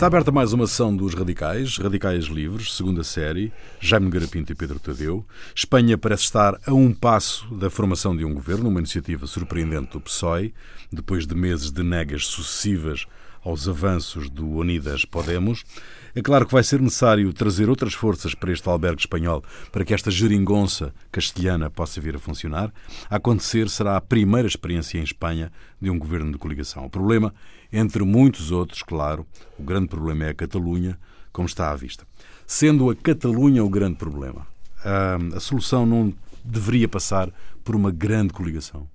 Está aberta mais uma ação dos Radicais, Radicais Livres, segunda série, Jaime Garapinto e Pedro Tadeu. Espanha parece estar a um passo da formação de um governo, uma iniciativa surpreendente do PSOE, depois de meses de negas sucessivas aos avanços do Unidas Podemos. É claro que vai ser necessário trazer outras forças para este albergue espanhol para que esta geringonça castelhana possa vir a funcionar. A acontecer será a primeira experiência em Espanha de um governo de coligação. O problema, entre muitos outros, claro, o grande problema é a Catalunha, como está à vista. Sendo a Catalunha o grande problema, a, a solução não deveria passar por uma grande coligação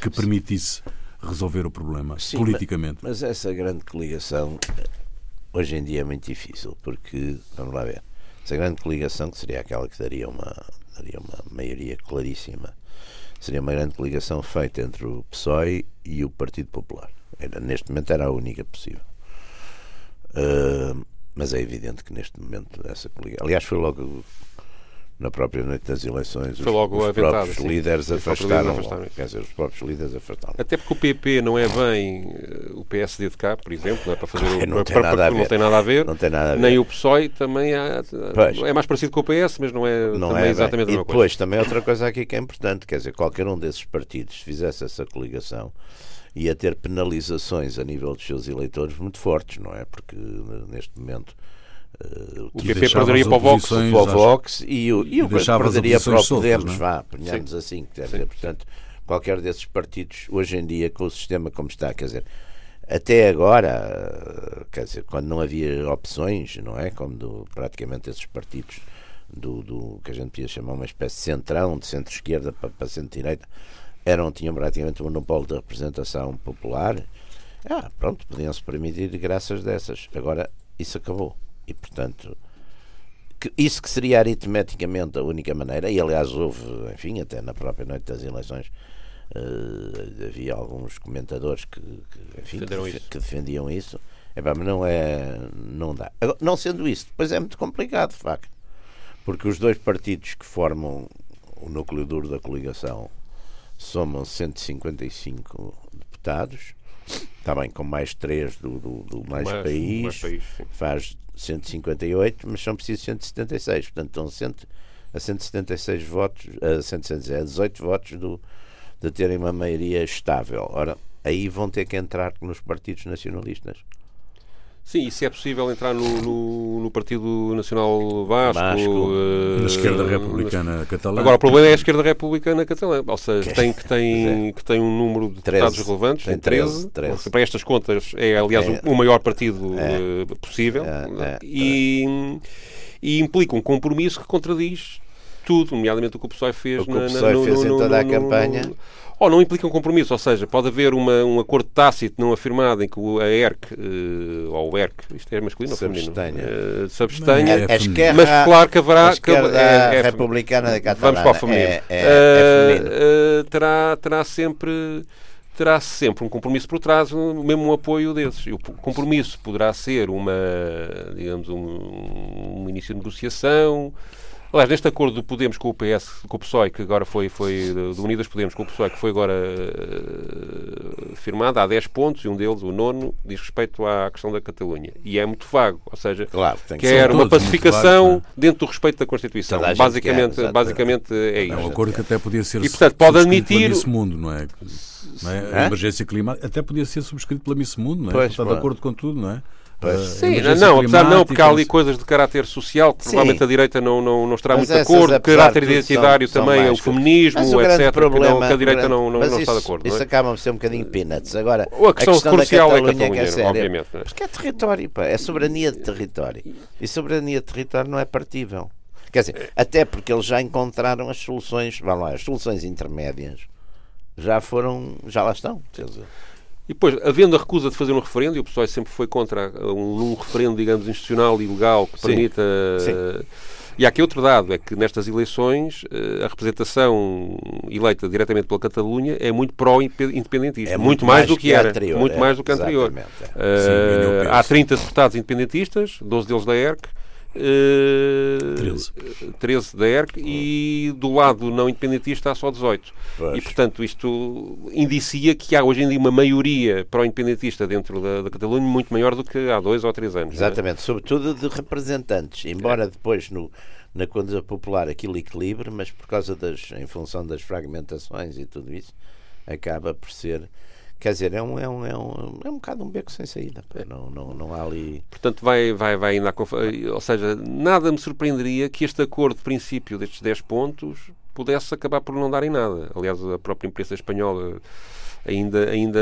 que permitisse resolver o problema Sim, politicamente. Mas, mas essa grande coligação hoje em dia é muito difícil, porque, vamos lá ver, essa grande coligação, que seria aquela que daria uma, daria uma maioria claríssima, seria uma grande coligação feita entre o PSOE e o Partido Popular. Era, neste momento era a única possível. Uh, mas é evidente que neste momento essa coligação. Aliás, foi logo na própria noite das eleições, Foi logo os, os próprios sim. líderes afastaram, afastaram. Quer dizer, os próprios líderes afastaram. Até porque o PP não é bem eh, o PSD de cá, por exemplo, não é para fazer o, não, tem para, nada não, tem nada a ver. Não tem nada a ver. Nem o PSOE também há, é mais parecido com o PS, mas não é, não é, é exatamente bem. a mesma e depois, coisa. também outra coisa aqui que é importante, quer dizer, qualquer um desses partidos fizesse essa coligação ia ter penalizações a nível dos seus eleitores muito fortes, não é? Porque neste momento Uh, o PP perderia para o Vox, para o Vox e o, e o perderia para o Podemos, é? vá, ponhamos assim. Quer dizer, portanto, qualquer desses partidos, hoje em dia, com o sistema como está, quer dizer, até agora, quer dizer, quando não havia opções, não é? Como do, praticamente esses partidos do, do que a gente podia chamar uma espécie de centrão, de centro-esquerda para, para centro-direita, eram, tinham praticamente um monopólio de representação popular. Ah, pronto, podiam-se permitir graças dessas. Agora, isso acabou. E, portanto, que isso que seria aritmeticamente a única maneira, e aliás houve, enfim, até na própria noite das eleições, uh, havia alguns comentadores que, que, enfim, que, que defendiam isso. É, mas não é. Não dá. Agora, não sendo isso, depois é muito complicado, de facto. Porque os dois partidos que formam o núcleo duro da coligação somam 155 deputados, está bem, com mais três do, do, do mais, mais, país, mais país faz 158, mas são precisos 176. Portanto, estão 100, a 176 votos, a 118 votos do, de terem uma maioria estável. Ora, aí vão ter que entrar nos partidos nacionalistas. Sim, e se é possível entrar no, no, no Partido Nacional Vasco, Vasco. uh, na esquerda republicana catalã. Agora, o problema é a esquerda republicana catalã, ou seja, tem, que, tem, que tem um número de 13, deputados relevantes, tem 13, 13. Para estas contas, é aliás é, o, o maior partido é, uh, possível. É, é, e, e implica um compromisso que contradiz tudo, nomeadamente o que o PSOE fez, o que na, o PSOE na, no, fez no, em toda no, a campanha ou não implica um compromisso, ou seja, pode haver uma, um acordo tácito não afirmado em que a ERC, uh, ou o ERC, isto é masculino ou feminino? Uh, se abstenha, é, é esquerda, mas claro que haverá... A que, é, é, republicana da Catalana Vamos para o feminino. É, é, uh, terá, terá sempre terá sempre um compromisso por trás, mesmo um apoio desses. E o compromisso poderá ser uma, digamos, um, um início de negociação, Aliás, neste acordo do Podemos com o PS, com o PSOE, que agora foi, foi do Unidas Podemos com o PSOE, que foi agora uh, firmado, há 10 pontos e um deles, o nono, diz respeito à questão da Catalunha. E é muito vago, ou seja, claro, quer uma pacificação vago, é? dentro do respeito da Constituição. Basicamente, quer, basicamente é isso. É um acordo que até podia ser e, portanto, pode admitir nesse mundo, não é? Não é? A emergência climática até podia ser subscrito pela Miss Mundo, não é? Pois, Está de acordo com tudo, não é? Sim, não, apesar não, porque há ali coisas de caráter social que provavelmente a direita não, não, não estará mas muito de acordo, caráter identitário são, também, são o feminismo, o etc., problema, que, não, que a direita não, não, isso, está de acordo. Isso é? acaba por ser um bocadinho peanuts. Agora, a questão, a questão crucial da Catalunha, é que é séria, obviamente. É? Porque é território, pá, é soberania de território. E soberania de território não é partível. Quer dizer, até porque eles já encontraram as soluções, vá lá, as soluções intermédias já foram, já lá estão. Quer dizer, e depois, havendo a recusa de fazer um referendo, e o PSOE sempre foi contra um, um referendo, digamos, institucional e legal que permita. Sim. Sim. E há aqui outro dado, é que nestas eleições eh, a representação eleita diretamente pela Catalunha é muito pró-independentista. É muito, muito mais, mais, do que, era. Anterior, muito é, mais do que anterior. É. Uh, Sim, há 30 deputados independentistas, 12 deles da ERC, Uh, 13. 13 da ERC e do lado não independentista há só 18. Pois. E, portanto, isto indicia que há hoje em dia uma maioria pró-independentista dentro da, da, Catalunha muito maior do que há dois ou três anos. É? Exatamente, é? sobretudo de representantes, embora é. depois no, na coisa popular aquilo equilibre, mas por causa das, em função das fragmentações e tudo isso, acaba por ser Quer dizer, é um, é um, é um, é um bocado um beco sem saída. Não, não, não há ali. Portanto, vai, vai, vai ainda Ou seja, nada me surpreenderia que este acordo de princípio destes 10 pontos pudesse acabar por não dar em nada. Aliás, a própria imprensa espanhola ainda, ainda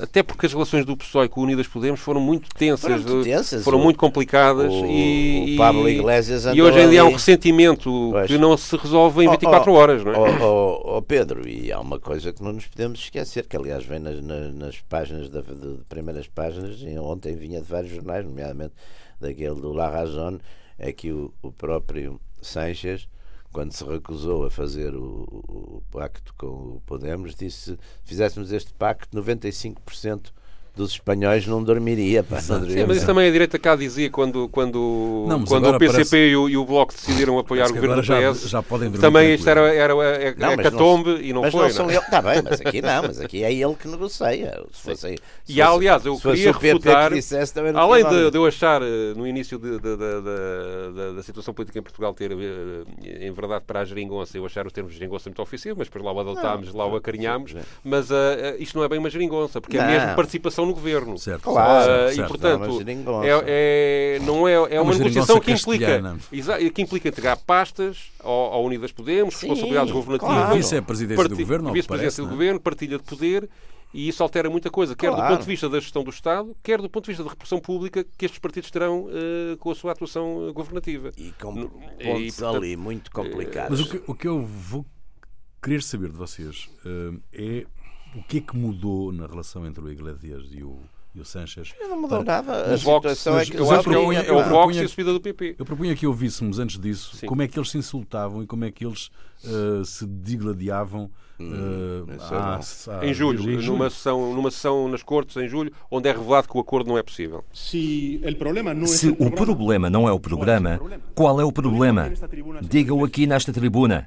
até porque as relações do PSOE com o Unidas Podemos foram muito tensas, foram muito, tensas, foram muito complicadas o, e, o Pablo Iglesias e hoje em dia há um ressentimento pois. que não se resolve em 24 oh, oh, horas, não é? Oh, oh, Pedro, e há uma coisa que não nos podemos esquecer, que aliás vem nas, nas, nas páginas, de, de, primeiras páginas, e ontem vinha de vários jornais, nomeadamente daquele do La Razón, é que o, o próprio Sanches quando se recusou a fazer o, o, pacto com o Podemos, disse: se fizéssemos este pacto, 95% dos espanhóis não dormiria. Pá, não Sim, mas isso também a direita cá dizia quando, quando, não, quando o PCP parece... e, o, e, o, Bloco decidiram apoiar o governo do PS. Já, podem também isto era, era, era não, é catombe não, e não mas foi. Não são ele, tá bem, mas aqui não, mas aqui é ele que negocia. Se fosse, se e aliás, eu queria refutar, que dissesse, além de, de, eu achar eh, no início de, de, da, da situação política em Portugal ter, eh, em verdade, para a geringonça, eu achar os termos de geringonça muito ofensivos, mas depois lá o adotámos, lá o acarinhámos, mas uh, isto não é bem uma geringonça, porque é mesmo participação no governo. Certo. Claro. Uh, certo. E, portanto, é, é, não é, é uma, uma negociação que implica, que implica entregar pastas ao, ao Unidas Podemos, Sim, responsabilidades governativas. Claro. Vice-presidência do governo. Vice-presidência do governo, partilha de poder. E isso altera muita coisa, quer claro. do ponto de vista da gestão do Estado, quer do ponto de vista da repressão pública que estes partidos terão uh, com a sua atuação governativa. E com no, pontos e, portanto, ali muito complicados. Mas o que, o que eu vou querer saber de vocês uh, é o que é que mudou na relação entre o Iglesias e o, e o Sanches. Não mudou nada. A situação é que eu acho que é o Vox e a subida do PP. Eu propunha que ouvíssemos antes disso Sim. como é que eles se insultavam e como é que eles uh, se digladiavam Uh, em julho, em julho, numa sessão, numa sessão nas Cortes em julho, onde é revelado que o acordo não é possível. Se, o problema não é o programa, qual é o problema? Diga-o aqui nesta tribuna.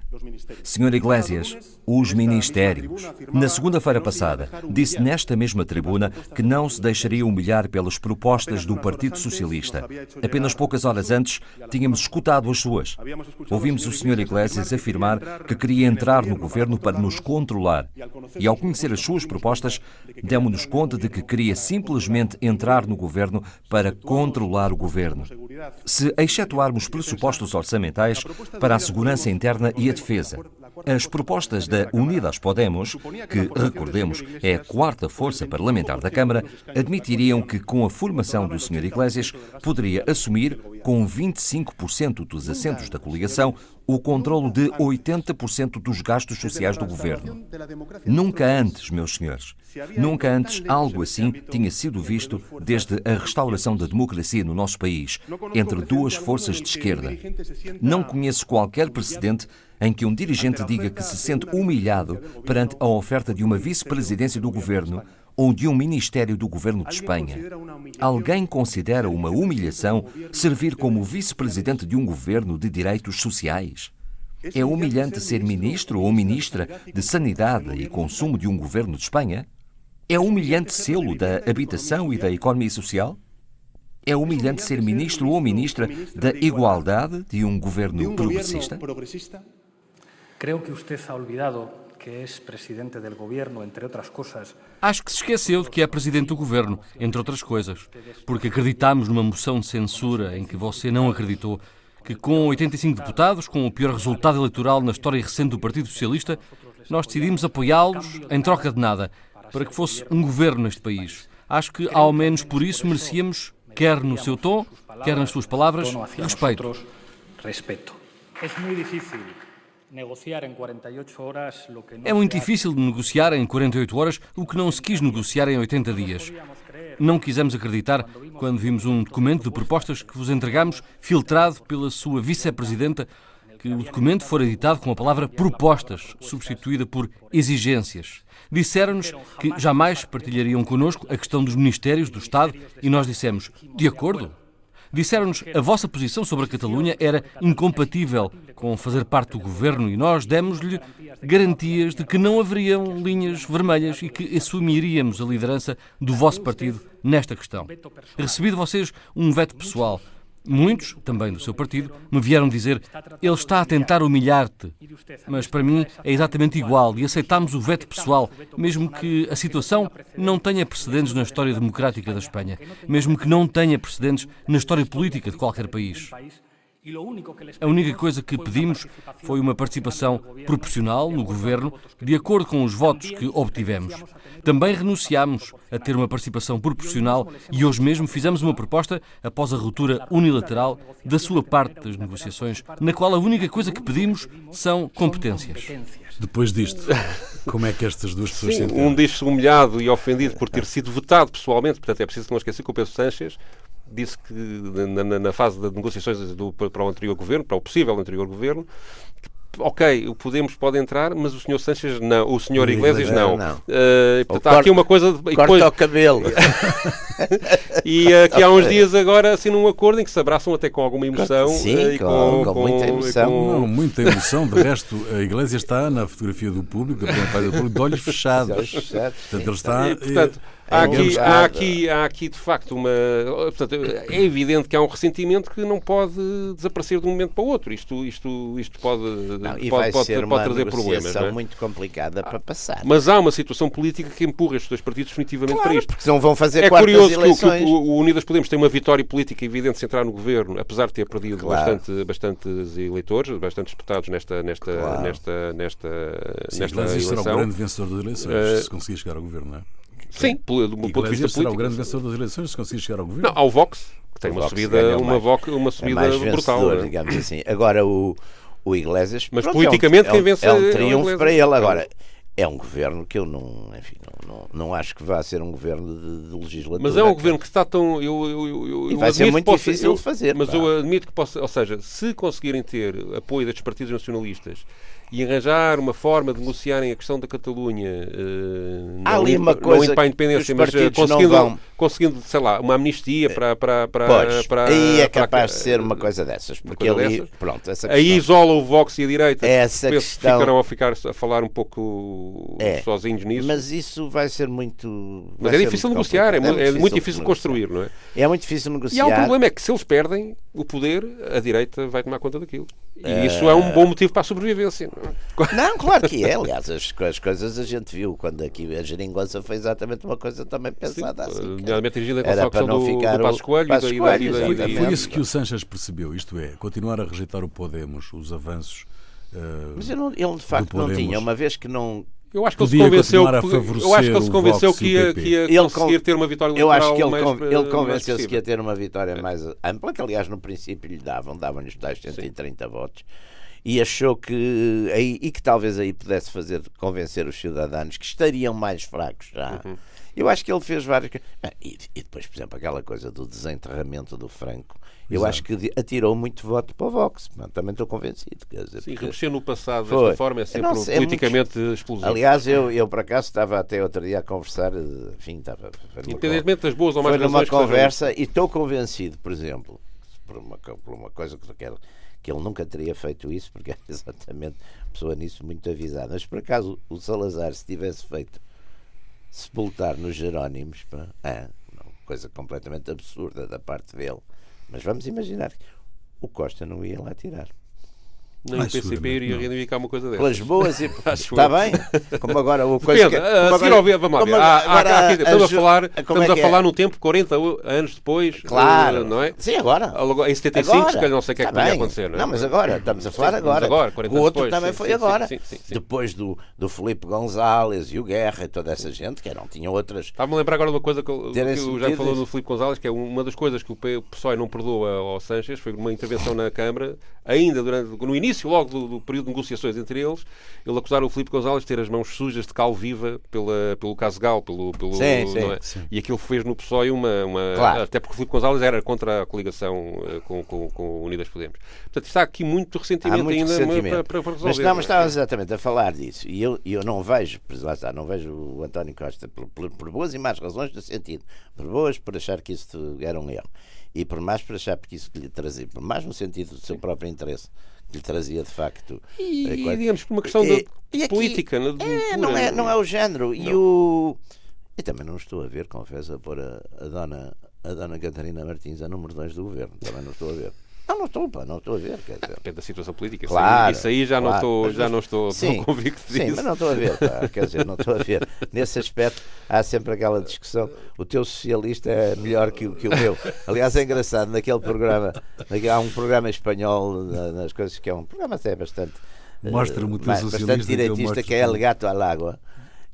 Senhor Iglesias, os ministérios. Na segunda-feira passada, disse nesta mesma tribuna que não se deixaria humilhar pelas propostas do Partido Socialista. Apenas poucas horas antes, tínhamos escutado as suas. Ouvimos o Senhor Iglesias afirmar que queria entrar no governo para nos controlar. E ao conhecer as suas propostas, demos-nos conta de que queria simplesmente entrar no governo para controlar o governo. Se excetuarmos pressupostos orçamentais para a segurança interna e a defesa, as propostas da Unidas Podemos, que, recordemos, é a quarta força parlamentar da Câmara, admitiriam que, com a formação do Sr. Iglesias, poderia assumir, com 25% dos assentos da coligação, o controlo de 80% dos gastos sociais do governo. Nunca antes, meus senhores, nunca antes algo assim tinha sido visto desde a restauração da democracia no nosso país, entre duas forças de esquerda. Não conheço qualquer precedente em que um dirigente diga que se sente humilhado perante a oferta de uma vice-presidência do governo ou de um ministério do governo de Espanha. Alguém considera uma humilhação servir como vice-presidente de um governo de direitos sociais? É humilhante ser ministro ou ministra de Sanidade e Consumo de um governo de Espanha? É humilhante sê-lo da habitação e da economia social? É humilhante ser ministro ou ministra da igualdade de um governo progressista? Creo que usted ha olvidado que é presidente do governo, entre outras coisas. Acho que se esqueceu de que é presidente do governo, entre outras coisas, porque acreditamos numa moção de censura em que você não acreditou, que com 85 deputados, com o pior resultado eleitoral na história recente do Partido Socialista, nós decidimos apoiá-los em troca de nada, para que fosse um governo neste país. Acho que ao menos por isso merecíamos, quer no seu tom, quer nas suas palavras, respeito. Respeito. É muito difícil é muito difícil negociar em 48 horas o que não se quis negociar em 80 dias. Não quisemos acreditar quando vimos um documento de propostas que vos entregamos, filtrado pela sua vice-presidenta, que o documento fora editado com a palavra propostas, substituída por exigências. Disseram-nos que jamais partilhariam connosco a questão dos ministérios do Estado e nós dissemos, de acordo, Disseram-nos a vossa posição sobre a Catalunha era incompatível com fazer parte do governo e nós demos-lhe garantias de que não haveriam linhas vermelhas e que assumiríamos a liderança do vosso partido nesta questão. Recebi de vocês um veto pessoal. Muitos, também do seu partido, me vieram dizer ele está a tentar humilhar-te. Mas para mim é exatamente igual e aceitamos o veto pessoal, mesmo que a situação não tenha precedentes na história democrática da Espanha, mesmo que não tenha precedentes na história política de qualquer país. A única coisa que pedimos foi uma participação proporcional no governo, de acordo com os votos que obtivemos. Também renunciámos a ter uma participação proporcional e hoje mesmo fizemos uma proposta após a ruptura unilateral da sua parte das negociações, na qual a única coisa que pedimos são competências. Depois disto, como é que estas duas pessoas Sim, Um diz-se humilhado e ofendido por ter sido votado pessoalmente, portanto é preciso não esquecer que o Pedro Sanches disse que na, na, na fase de negociações do, para o anterior governo, para o possível anterior governo, ok, o Podemos pode entrar, mas o senhor Sanches não, o senhor Iglesias não. não. Uh, portanto, há aqui uma coisa. De, corta depois... o cabelo. e uh, há uns dias agora assinam um acordo em que se abraçam até com alguma emoção. Sim, uh, com, com, com, muita emoção. Com... Não, muita emoção. De resto, a Igreja está na fotografia do público, da primeira do público, de olhos fechados. portanto, ele está. E, portanto, Há aqui, há, aqui, há aqui, de facto, uma. Portanto, é evidente que há um ressentimento que não pode desaparecer de um momento para o outro. Isto, isto, isto pode, não, pode, pode, pode, pode trazer problemas. É? muito complicada para passar. Mas há uma situação política que empurra estes dois partidos definitivamente claro, para isto. Porque não vão fazer é curioso eleições. que, o, o, Unidas Podemos tem uma vitória política evidente se entrar no governo, apesar de ter perdido claro. bastante, bastantes eleitores, bastantes deputados nesta, nesta, claro. nesta, nesta, Sim, nesta eleição. será o grande vencedor das eleições, uh, se conseguir chegar ao governo, não é? Sim, do ponto de vista político. será o grande vencedor das eleições se conseguir chegar ao governo. Não, ao Vox, que tem uma subida, uma, vox, uma subida é brutal. Vencedor, digamos assim. Agora o, o Iglesias. Mas pronto, politicamente é um, quem vence é um, é um triunfo para ele. Agora, é um governo que eu não, enfim, não, não, não acho que vá ser um governo de, de legislatura. Mas é um governo que está tão. Eu, eu, eu, e vai ser muito possa, difícil de fazer. Mas pá. eu admito que possa. Ou seja, se conseguirem ter apoio destes partidos nacionalistas e arranjar uma forma de negociarem a questão da Catalunha uh, Há ali uma coisa não para a independência, mas uh, conseguindo, conseguindo, sei lá, uma amnistia para. para, para, pois, para aí é capaz de ser uma coisa dessas. Porque coisa ali, dessas. pronto, essa aí isola o Vox e a direita. Essa questão... ficarão a, ficar, a falar um pouco é, sozinhos nisso. Mas isso vai ser muito. Mas é difícil negociar, é, é, muito, é muito difícil construir, não é? É muito difícil negociar. E há um problema, é que se eles perdem o poder, a direita vai tomar conta daquilo. E uh... isso é um bom motivo para a sobrevivência. Não, claro que é. Aliás, as, as, coisas a gente viu quando aqui a geringonça foi exatamente uma coisa também pensada Sim, assim. Nomeadamente dirigida com a questão do, ficar do Passos Coelho da, e e Foi isso que o Sanches percebeu, isto é, continuar a rejeitar o Podemos, os avanços. Uh, Mas não, ele de facto não tinha, uma vez que não eu acho que ele se convenceu, eu acho que ele se convenceu que ia, que ia ele conseguir ter uma vitória Eu acho que ele, mais, ele convenceu-se que ia ter uma vitória é. mais ampla, que aliás no princípio lhe davam, davam-lhe os tais 130 Sim. votos e achou que aí, e que talvez aí pudesse fazer convencer os cidadãos que estariam mais fracos já. Uhum. Eu acho que ele fez várias. E, e, depois, por exemplo, aquela coisa do desenterramento do Franco. Eu Exato. acho que atirou muito voto para o Vox. Também estou convencido. Quer dizer, Sim, remexer no passado foi. desta forma é sempre não, politicamente é muito... explosivo. Aliás, eu, eu por acaso estava até outro dia a conversar. Enfim, estava. Independentemente das boas ou mais Foi numa conversa e estou convencido, por exemplo, por uma, por uma coisa que eu quero ele nunca teria feito isso, porque era exatamente pessoa nisso muito avisada. Mas por acaso o Salazar, se tivesse feito sepultar nos Jerónimos, é uma coisa completamente absurda da parte dele. Mas vamos imaginar o Costa não ia lá tirar. Nem o PCP iria reivindicar uma coisa dessas. Pelas boas e. Está bem? Como agora o coisa. Depende, que, como agora, agora, vamos lá ver. Há, agora, há, estamos a, falar, estamos a é falar num tempo 40 anos depois. Claro. não é? Sim, agora. Em 75, agora. se calhar não sei o que é que vai acontecer. Não, é? não, mas agora, estamos a falar sim, agora. agora o outro depois, também sim, foi sim, agora. Depois do, do Felipe González e o Guerra e toda essa gente, que não tinham outras. Estava-me a lembrar agora de uma coisa que, que o Jaime falou do Felipe González, que é uma das coisas que o PSOE não perdoa ao Sanches, foi uma intervenção na Câmara, ainda durante, no início logo do período de negociações entre eles, ele acusaram o Filipe Gonzalez de ter as mãos sujas de cal viva pela, pelo caso Gal, pelo, pelo, sim, sim, é? sim. e aquilo fez no PSOE uma. uma claro. Até porque o Filipe Gonzalez era contra a coligação uh, com, com, com Unidas Podemos. Portanto, está aqui muito ressentimento muito ainda ressentimento. Para, para, resolver. Mas estamos, estávamos exatamente a falar disso e eu, eu não vejo, lá está, não vejo o António Costa por, por, por boas e más razões do sentido. Por boas, por achar que isso era um erro. E por mais para achar porque isso que lhe trazia, por mais no sentido do seu próprio interesse, que lhe trazia de facto. E, e digamos, por uma questão de, e, política. é, não, é, não é o género. Não. E o. E também não estou a ver, confesso, a pôr a, a, dona, a dona Catarina Martins a número 2 do governo. Também não estou a ver. Não, não estou, pá, não estou a ver. Quer dizer. Depende da situação política. Claro, isso aí já claro, não estou, já não estou sim, convicto disso. Sim, mas não estou a ver, pá, quer dizer, não estou a ver. Nesse aspecto há sempre aquela discussão. O teu socialista é melhor que, que o meu. Aliás, é engraçado, naquele programa, naquele, há um programa espanhol nas coisas que é um programa até bastante. Mostra-me o teu socialista. Bastante direitista, que é El Gato al Água.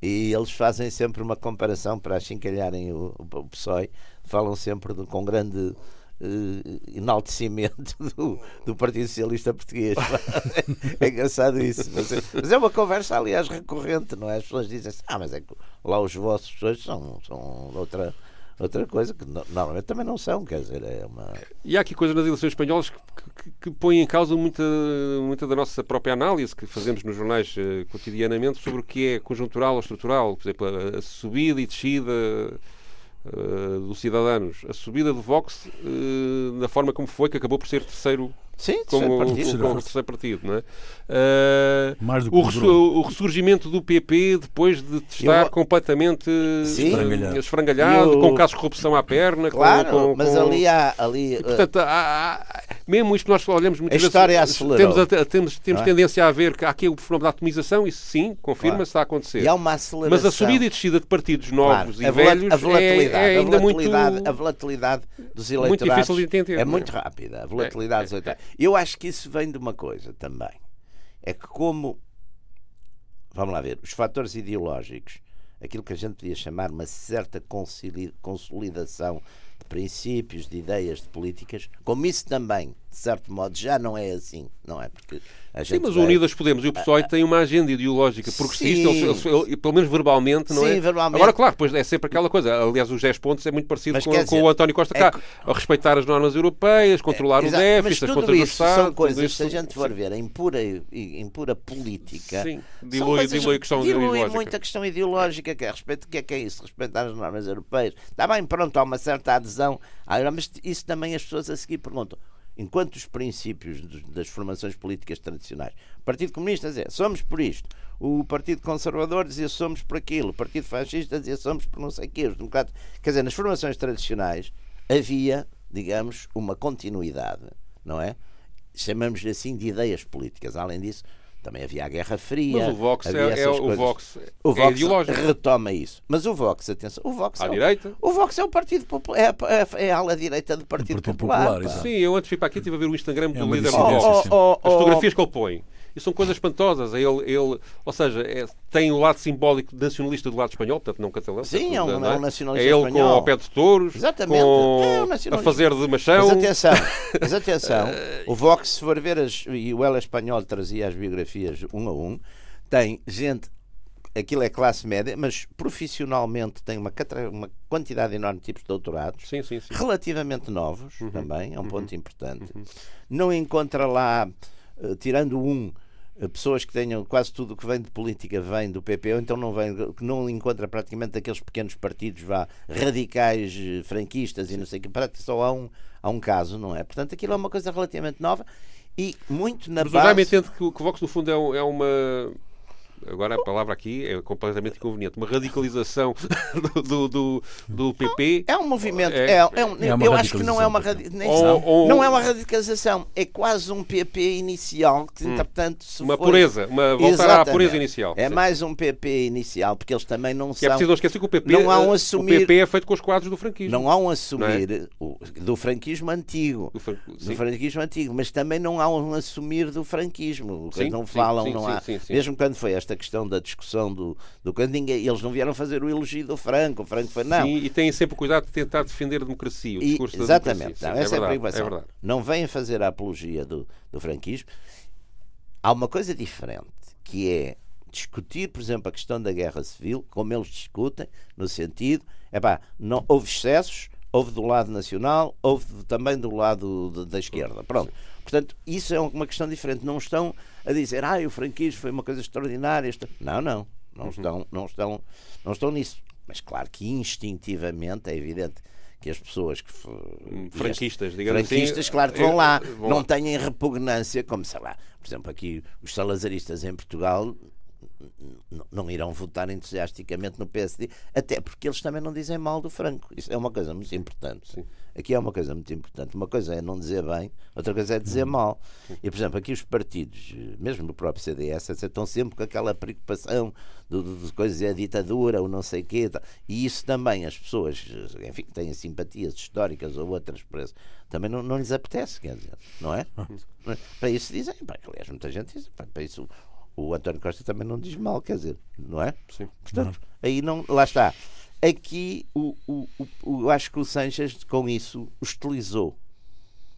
E eles fazem sempre uma comparação para achincalharem o, o, o PSOE, falam sempre de, com grande uh, enaltecimento do, do, Partido Socialista Português. é engraçado isso. Mas é, mas é, uma conversa, aliás, recorrente, não é? As pessoas dizem assim, ah, mas é que lá os vossos são, são outra outra coisa que normalmente também não são, quer dizer, é uma. E há aqui coisas nas eleições espanholas que, que, que põem em causa muita, muita da nossa própria análise que fazemos nos jornais uh, cotidianamente sobre o que é conjuntural ou estrutural, por exemplo, a, a subida e descida uh, dos cidadãos, a subida do Vox uh, na forma como foi, que acabou por ser terceiro Sim, como, partido. como terceiro partido, não é? Uh, o, res, o, ressurgimento do PP depois de estar eu... completamente Sim. esfrangalhado, esfrangalhado com casos de corrupção à perna. Claro, com, com, mas com... ali há. Ali, e, portanto, há, há, mesmo isto nós olhamos muitas a história vezes. Temos, a, temos, temos é? tendência a ver que há aqui o fenómeno da atomização, isso sim, confirma-se, claro. está a acontecer. E há uma aceleração. Mas a subida e descida de partidos novos claro. e velhos a volatilidade, é, é ainda a volatilidade, muito. A volatilidade dos eleitorados muito difícil de entender. É muito rápida. A volatilidade dos eleitorados. Eu acho que isso vem de uma coisa também. É que como vamos lá ver, os fatores ideológicos, aquilo que a gente podia chamar uma certa consolidação de princípios, de ideias, de políticas, como isso também, de certo modo, já não é assim, não é? Porque Sim, mas o Unidas Podemos e o PSOE têm uma agenda ideológica progressista, eles, eles, pelo menos verbalmente, não Sim, é? verbalmente. Agora, claro, pois é sempre aquela coisa. Aliás, os 10 pontos é muito parecido com, dizer, com, o António Costa é cá. É, respeitar as normas europeias, controlar é, o déficit, as contas do Estado. São coisas, isso, se a gente for ver em pura, em pura política. Sim, dilui, dilui a questão dilui ideológica. muito a questão ideológica, que é respeito, o que é que é isso? Respeitar as normas europeias. Está bem, pronto, há uma certa adesão. Mas isso também as pessoas a seguir perguntam enquanto os princípios das formações políticas tradicionais. O Partido Comunista dizia somos por isto, o Partido Conservador dizia somos por aquilo, o Partido Fascista dizia somos por não sei o quê. Os democratas... Quer dizer, nas formações tradicionais havia, digamos, uma continuidade, não é? Chamamos-lhe assim de ideias políticas. Além disso, também havia a Guerra Fria. Mas o Vox, é, é, o Vox, o Vox é ideológico. retoma isso. Mas o Vox, atenção, o Vox à é direita? O, o Vox é o Partido Popular, é, é, é a ala direita do Partido, Partido Popular. Popular Sim, eu antes vir para aqui estive a ver o Instagram do líder do Vox. Oh, oh, oh, As fotografias que ele põe. E são coisas espantosas. Ele, ele, ou seja, é, tem o lado simbólico nacionalista do lado espanhol, portanto não catalão. Sim, é um, é um nacionalista É ele espanhol. com o pé de touros, Exatamente. Com é um a fazer de machão. Mas atenção, mas atenção o Vox, se for ver, as, e o Ela Espanhol trazia as biografias um a um, tem gente aquilo é classe média, mas profissionalmente tem uma, uma quantidade enorme de tipos de doutorados, sim, sim, sim. relativamente novos uhum, também, é um uhum, ponto importante. Uhum. Não encontra lá, uh, tirando um, pessoas que tenham quase tudo o que vem de política vem do PP, ou então não vem, não encontra praticamente aqueles pequenos partidos vá, radicais, uh, franquistas e não sei o que, só há um, há um caso, não é? Portanto, aquilo é uma coisa relativamente nova e muito na Mas base... Mas o entende que, que o Vox, no fundo, é, é uma agora a palavra aqui é completamente inconveniente, uma radicalização do, do, do, PP. É um movimento, é, é, é um, é eu acho que não é uma radicalização. Ou, não é uma radicalização, é quase um PP inicial que, hum, entretanto, se Uma foi... pureza, uma voltar Exatamente. à pureza inicial. É sim. mais um PP inicial, porque eles também não que são. É preciso não esquecer que o PP, não há um assumir... o PP é feito com os quadros do franquismo. Não há um assumir é? do franquismo antigo. Do, fran... do, franquismo antigo, mas também não há um assumir do franquismo. Sim, não falam, sim, não há. Mesmo quando foi esta questão da discussão do, do ninguém, eles não vieram fazer o elogio do Franco, o Franco foi não. Sim, e têm sempre cuidado de tentar defender a democracia, o discurso e, Exatamente, da democracia. Não, essa é, verdade, é a preocupação. É. Não vêm fazer a apologia do, do franquismo. Há uma coisa diferente, que é discutir, por exemplo, a questão da guerra civil, como eles discutem, no sentido, é pá, não houve excessos, houve do lado nacional, houve também do lado da esquerda. Pronto. Portanto, isso é uma questão diferente. Não estão a dizer, ah, o franquismo foi uma coisa extraordinária. Não, não. Não, uhum. estão, não, estão, não estão nisso. Mas claro que instintivamente é evidente que as pessoas que franquistas, as, digamos assim, franquistas, assim, claro que vão lá, vão não lá. têm repugnância, como sei lá, por exemplo, aqui os salazaristas em Portugal não irão votar entusiasticamente no PSD, até porque eles também não dizem mal do Franco. Isso é uma coisa muito importante. Sim. Aqui é uma coisa muito importante. Uma coisa é não dizer bem, outra coisa é dizer uhum. mal. E, por exemplo, aqui os partidos, mesmo no próprio CDS, estão sempre com aquela preocupação de, de, coisas, é a ditadura, ou não sei o quê. E isso também, as pessoas, enfim, que têm simpatias históricas ou outras por isso, também não, não lhes apetece, quer dizer, não é? Uhum. Para isso dizem, para, aliás, muita gente diz, para isso o António Costa também não diz mal, quer dizer, não é? Sim. Portanto, não. aí não, lá está. Aqui o, o, o, eu acho que o Sanches com isso hostilizou,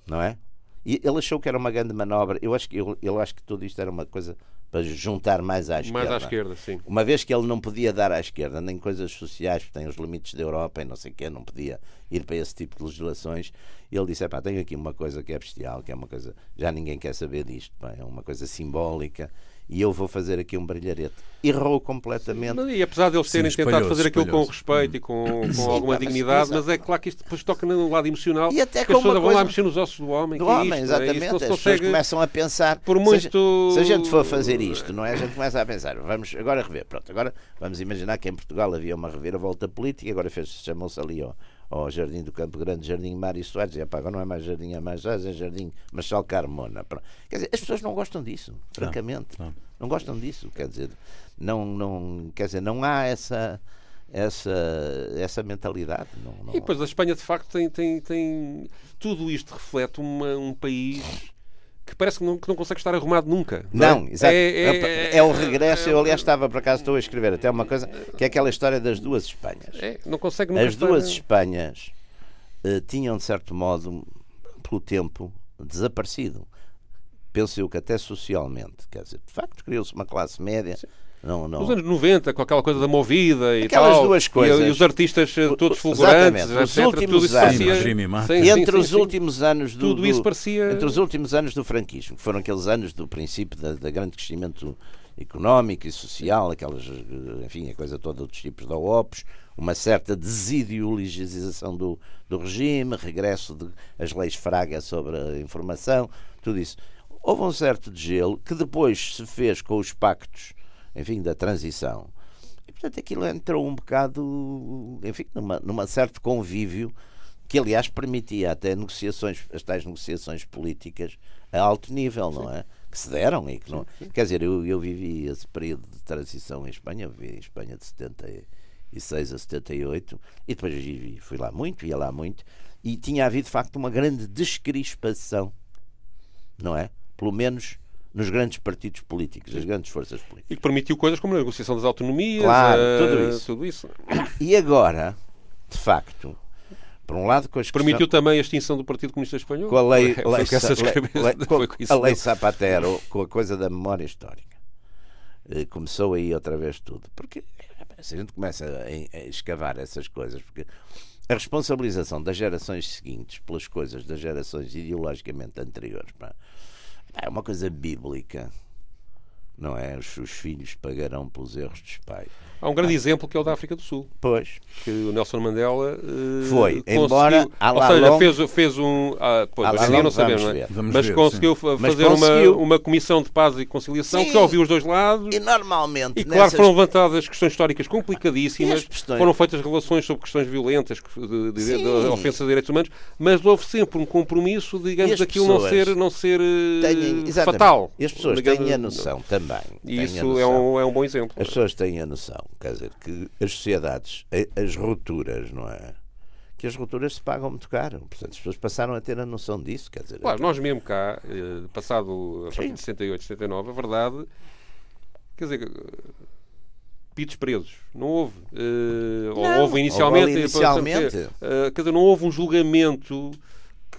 não é? E ele achou que era uma grande manobra. Eu acho que ele, ele acho que tudo isto era uma coisa para juntar mais à esquerda. Mais à esquerda, sim. Uma vez que ele não podia dar à esquerda nem coisas sociais, porque tem os limites da Europa e não sei o quê, não podia ir para esse tipo de legislações, ele disse: pá, tenho aqui uma coisa que é bestial, que é uma coisa. Já ninguém quer saber disto, pá, é uma coisa simbólica e eu vou fazer aqui um brilharete. Errou completamente. E apesar de eles terem Sim, tentado fazer aquilo com respeito e com, com Sim, alguma dignidade, mas, mas, é claro que isto depois toca no lado emocional. E até que as pessoas vão lá mexer nos ossos do homem. Do homem, é isto, exatamente. É? As consegue... pessoas começam a pensar. Por muito... se, a gente for fazer isto, não é? A gente começa a pensar, vamos agora rever. Pronto, agora vamos imaginar que em Portugal havia uma reviravolta política, agora chamou-se ali ó, ao Jardim do Campo Grande, Jardim Mário Soares, e agora não é mais Jardim é mais é Jardim Marcelo Carmona. Quer dizer, as pessoas não gostam disso, francamente. Não, não. não gostam disso, quer dizer, não, não, quer dizer, não há essa essa, essa mentalidade. Não, não... E depois a Espanha de facto tem, tem, tem tudo isto reflete uma, um país que parece que não, que não consegue estar arrumado nunca. Não, não é? exato. É, é, é, é, o regresso. Eu, aliás, estava, por acaso, estou a escrever até uma coisa que é aquela história das duas Espanhas. É, não consegue nunca As duas Espanhas uh, tinham, de certo modo, pelo tempo, desaparecido. Penso eu que até socialmente. Quer dizer, de facto, criou-se uma classe média. Sim não, não. Nos anos 90, com aquela coisa da movida e Aquelas tal. duas coisas. E, e os artistas eh, todos fulgurantes, Exatamente. Os etc. Últimos tudo isso anos, parecia... Sim, entre sim, os sim, últimos anos do, tudo isso parecia... Entre os últimos anos do franquismo, que foram aqueles anos do princípio da, da grande crescimento económico e social, aquelas, eh, enfim, a coisa toda dos tipos de OPs, uma certa desideologização do, do regime, regresso das leis Fraga sobre a informação, tudo isso. Houve um certo degelo que depois se fez com os pactos enfim, da transição. E, portanto, aquilo entrou um bocado, enfim, numa, numa certo convívio que, aliás, permitia até negociações, as tais negociações políticas a alto nível, não é? Que se deram e que não. Quer dizer, eu, eu vivi esse período de transição em Espanha, eu vivi em Espanha de 76 a 78, e depois vivi, fui lá muito, ia lá muito, e tinha havido, de facto, uma grande descrispação, não é? Pelo menos nos grandes partidos políticos, as grandes forças políticas. E que permitiu coisas como a negociação das autonomias, claro, uh, tudo, isso. tudo isso. E agora, de facto, por um lado, com a Permitiu também a extinção do Partido Comunista Espanhol? Com a lei, lei, lei, lei com, a lei Zapatero, com a coisa da memória histórica. Eh, começou aí outra vez tudo. Porque se a gente começa a, a escavar essas coisas, porque a responsabilização das gerações seguintes pelas coisas das gerações ideologicamente anteriores, pá, é uma coisa bíblica, não é? Os, os filhos pagarão pelos erros dos pais. Há um grande ah. exemplo que é o da África do Sul. Pois. Que o Nelson Mandela uh, foi, embora ou seja, fez, fez um. Ah, pois, hoje em dia não sabemos, não é? Mas ver, conseguiu sim. fazer Mas conseguiu... Uma, uma comissão de paz e conciliação sim. que ouviu os dois lados. E normalmente. E claro, nessas... foram levantadas questões históricas complicadíssimas, questões... foram feitas relações sobre questões violentas, de, de, de, de ofensas a direitos humanos, mas houve sempre um compromisso, digamos, daquilo não ser, não ser têm, fatal. E as pessoas digamos, têm a noção também. Isso é um, é um bom exemplo. As pessoas têm a noção quer dizer, que as sociedades, as rupturas, não é? Que as rupturas se pagam muito caro. Portanto, as pessoas passaram a ter a noção disso. Quer dizer, claro, nós mesmo cá, eh, passado a partir de 68, 69, a verdade, quer dizer, pitos presos. Não houve. Uh, não, houve inicialmente. Houve inicialmente. Uh, quer dizer, não houve um julgamento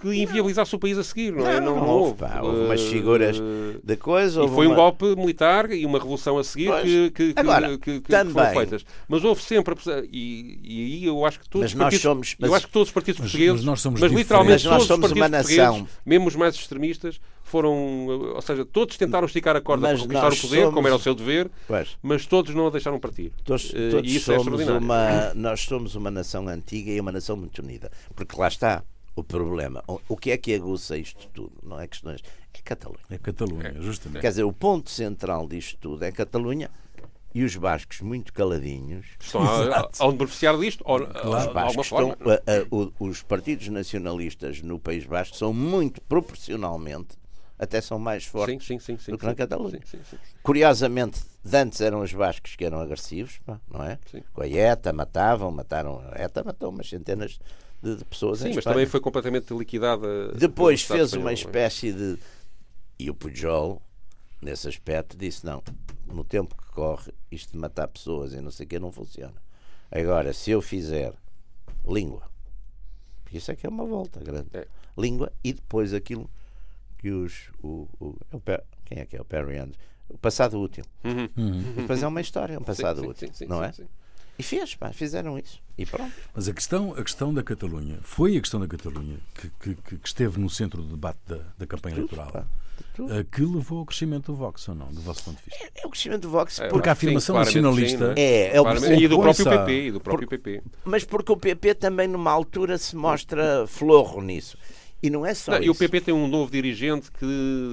que inviabilizasse o país a seguir, não, é? Não, não, não houve. Pá, houve umas figuras de coisa. E foi uma... um golpe militar e uma revolução a seguir que, que, Agora, que, que, também. foram feitas. Mas houve sempre. E, e aí eu acho que todos mas os partidos. Somos, mas, eu acho que todos os partidos mas, portugueses. Mas, nós somos mas literalmente mas todos os partidos portugueses, mesmo os mais extremistas, foram, ou seja, todos tentaram esticar a corda mas para conquistar o poder, somos... como era o seu dever, pois. mas todos não a deixaram partir. Todos, eh, todos e isso é somos é uma, nós somos uma nação antiga e uma nação muito unida, porque lá está o problema. O que é que aguça isto tudo? Não é questões. É Catalunha. É Catalunha, justamente. Quer dizer, o ponto central disto tudo é Catalunha e os bascos muito caladinhos estão a, a, beneficiar disto ou, claro. os, estão, a, os partidos nacionalistas no País Basco são muito proporcionalmente até são mais fortes sim, sim, sim, do que na Catalunha. Curiosamente, antes eram os bascos que eram agressivos, não é? Com a ETA matavam, mataram, a ETA matou umas centenas de, de pessoas Sim, mas também foi completamente liquidada. Depois fez uma espécie de. E o Pujol, nesse aspecto, disse: não, no tempo que corre, isto de matar pessoas e não sei o que não funciona. Agora, se eu fizer língua, isso é que é uma volta grande. É. Língua e depois aquilo que os. O, o, é o, quem é que é? O Perry Andrews. O passado útil. Uhum. Uhum. Depois é uma história, é um passado sim, útil. Sim, sim, não é? E fez, pá, fizeram isso. E pronto. Mas a questão, a questão da Catalunha, foi a questão da Catalunha que, que, que esteve no centro do debate da, da campanha Tudo, eleitoral. Pá. Eh, que levou ao crescimento do Vox ou não, do vosso ponto de vista? É, é o crescimento do Vox. É, porque a afirmação sim, nacionalista. Sim, é, é o E do próprio PP. E do próprio por, PP. Mas porque o PP também, numa altura, se mostra florro nisso. E não é só não, E o PP tem um novo dirigente que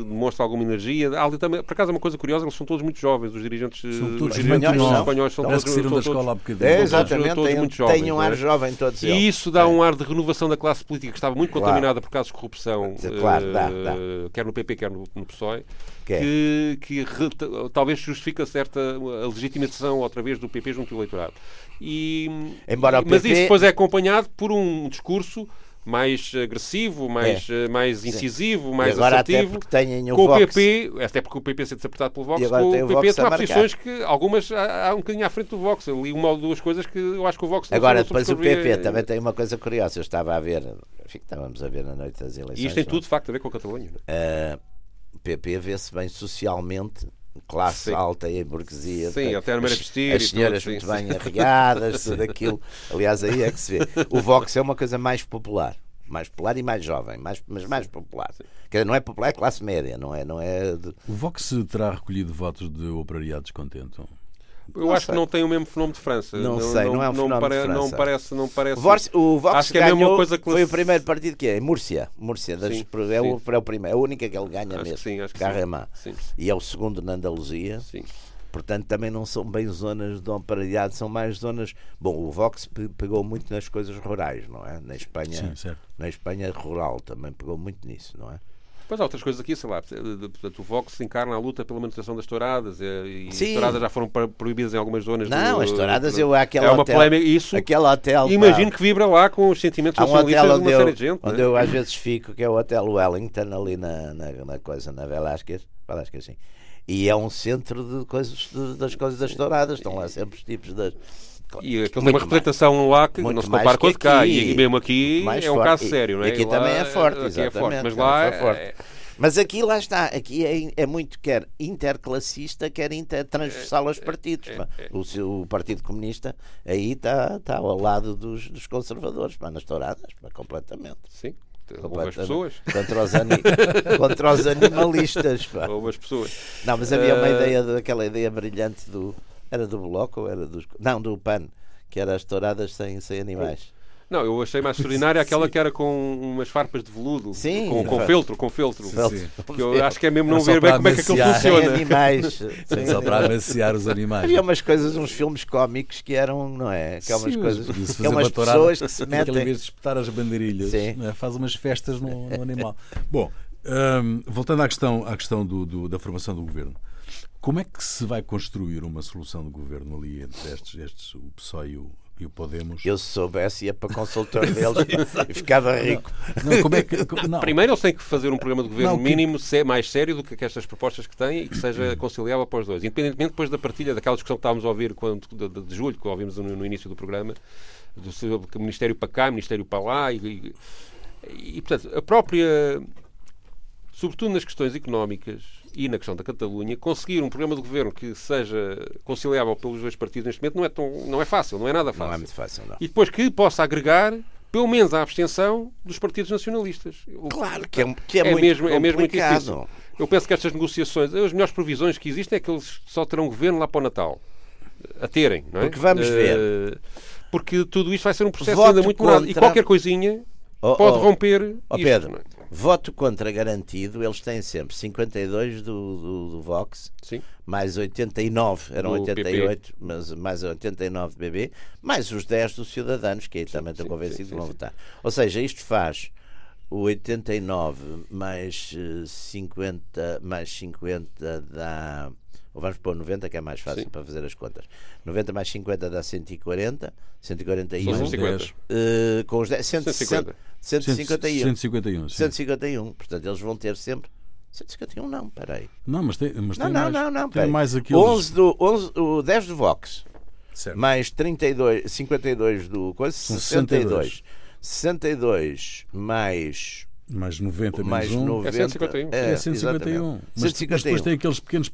demonstra alguma energia. Ali também, por acaso, é uma coisa curiosa, eles são todos muito jovens, os dirigentes, são todos os dirigentes espanhóis, espanhóis são todos, que saíram da escola há bocadinho. É, exatamente, todos, todos muito jovens, têm um ar é? jovem todos E isso dá é. um ar de renovação da classe política que estava muito claro. contaminada por casos de corrupção, claro, dá, dá. Eh, quer no PP, quer no, no PSOE, que, é. que, que re, talvez justifica certa a legitimação outra vez do PP junto ao eleitorado. E, Embora mas PP... isso depois é acompanhado por um discurso mais agressivo, mais, é. mais incisivo, mais agora assertivo. Até o com o PP, até porque o PP sendo interpretado pelo Vox, com o, PP toma posições que algumas há, há, um bocadinho à frente do Vox. Eu li uma ou duas coisas que eu acho que o Vox não Agora, depois o PP também tem uma coisa curiosa. Eu estava a ver, enfim, estávamos a ver na noite das eleições. E isto tem não? tudo, de facto, a ver com a Catalunha. Uh, o PP vê-se bem socialmente classe sim. alta e a burguesia. Sim, até a maneira vestir. As senhoras tudo, muito bem arregadas, tudo aquilo. Aliás, aí é que se vê. O Vox é uma coisa mais popular mais popular e mais jovem, mais, mas mais popular. Quer dizer, não é popular, é classe média, não é? Não é de... O Vox terá recolhido votos de operariado descontente? Eu não acho sei. que não tem o mesmo fenómeno de França. Não, não sei, não, não é um fenómeno pare, de França. Não parece, não parece. O Vox, o Vox acho que é uma coisa que foi o primeiro partido que é, Múrcia. Múrcia das, sim, é, o, é o primeiro, é a única que ele ganha acho mesmo. Sim, acho que. Sim. E é o segundo na Andaluzia. Sim. Portanto, também não são bem zonas de operariado, são mais zonas. Bom, o Vox pegou muito nas coisas rurais, não é? Na Espanha, Sim, na Espanha rural também pegou muito nisso, não é? Pois há outras coisas aqui, sei lá, portanto, o Vox encarna a luta pela manutenção das touradas e, as touradas já foram proibidas em algumas zonas. Não, do, as touradas, eu aquele é uma hotel, polémica, isso, aquele hotel, imagino que vibra lá com os sentimentos um nacionalistas de uma eu, série de gente. Onde né? eu às vezes fico, que é o Hotel Wellington, ali na, na, na coisa, na Velásquez, Velásquez sim e é um centro de coisas, de, das coisas das touradas. Estão lá sempre os tipos das. E aquilo tem uma representação lá que não se compara com a de cá. E mesmo aqui é um caso sério, não é? Aqui também é forte, exatamente. É forte, mas lá é forte. É... Mas aqui lá está, aqui é, é muito quer interclassista, quer inter, transversal aos partidos. É, é, o, seu, o Partido Comunista aí está, está ao lado dos, dos conservadores, pá, nas touradas, pá, completamente. Sim. Houve as pessoas. Contra os, ani... contra os animalistas. Pá. Houve pessoas. Não, mas havia uma uh... ideia, daquela ideia brilhante do. Era do Bloco ou era dos. Não, do PAN, que era as touradas sem, sem animais. Não, eu achei mais extraordinária aquela que era com umas farpas de veludo. Sim. Com, com feltro, com feltro. Sim. Que eu acho que é mesmo não ver bem como é que aquilo funciona. animais. Sim, só para amaciar os animais. Havia umas coisas, uns filmes cómicos que eram, não é? Que é umas Sim, coisas. Que é umas pessoas que se metem. Aquela vez de espetar as bandeirilhas, é? faz umas festas no, no animal. Bom, um, voltando à questão, à questão do, do, da formação do governo. Como é que se vai construir uma solução de governo ali entre estes, estes o PSOE e o, e o Podemos. Eu se soubesse ia para consultor deles e ficava rico. Não, não, como é que, não. Primeiro eles têm que fazer um programa de governo mínimo que... mais sério do que estas propostas que têm e que seja conciliável para os dois. Independentemente depois da partilha daquela discussão que estávamos a ouvir quando, de, de, de julho, que ouvimos no, no, início do programa, do Ministério para cá, Ministério para lá e, e, e portanto, a própria sobretudo nas questões económicas, e na questão da Catalunha, conseguir um programa de governo que seja conciliável pelos dois partidos neste momento não é, tão, não é fácil, não é nada fácil. Não é muito fácil, não. E depois que possa agregar pelo menos a abstenção dos partidos nacionalistas. Claro, que é, que é, é muito mesmo. É mesmo muito difícil. Eu penso que estas negociações, as melhores previsões que existem é que eles só terão governo lá para o Natal. A terem, não é? Porque vamos ver. Uh, porque tudo isto vai ser um processo Voto ainda muito demorado. E qualquer coisinha oh, pode oh, romper. Oh, isto, Pedro, voto contra garantido, eles têm sempre 52 do, do, do Vox, Sim. mais 89, eram do 88, PP. mas mais 89 do BB, mais os 10 dos Cidadãos, que aí também estou convencido que vão votar. Ou seja, isto faz o 89 mais 50, eh, mais 50 dá. Ou vamos pôr 90, que é mais fácil Sim. para fazer as contas. 90 mais 50 dá 140, 141. 150. Uh, com os 10, 150. 151. 151. 151. Portanto, eles vão ter sempre. 151 não, peraí. Não, mas tem, mas não, tem não, mais. Não, não, tem mais aquilo. 11 do, 11, o 10 do Vox. Certo. Mais 32, 52 do coisa, 62. 62 mais mais 90 mais menos 1 é 151. É, é 151. Mas, 151. mas depois tem aqueles pequenos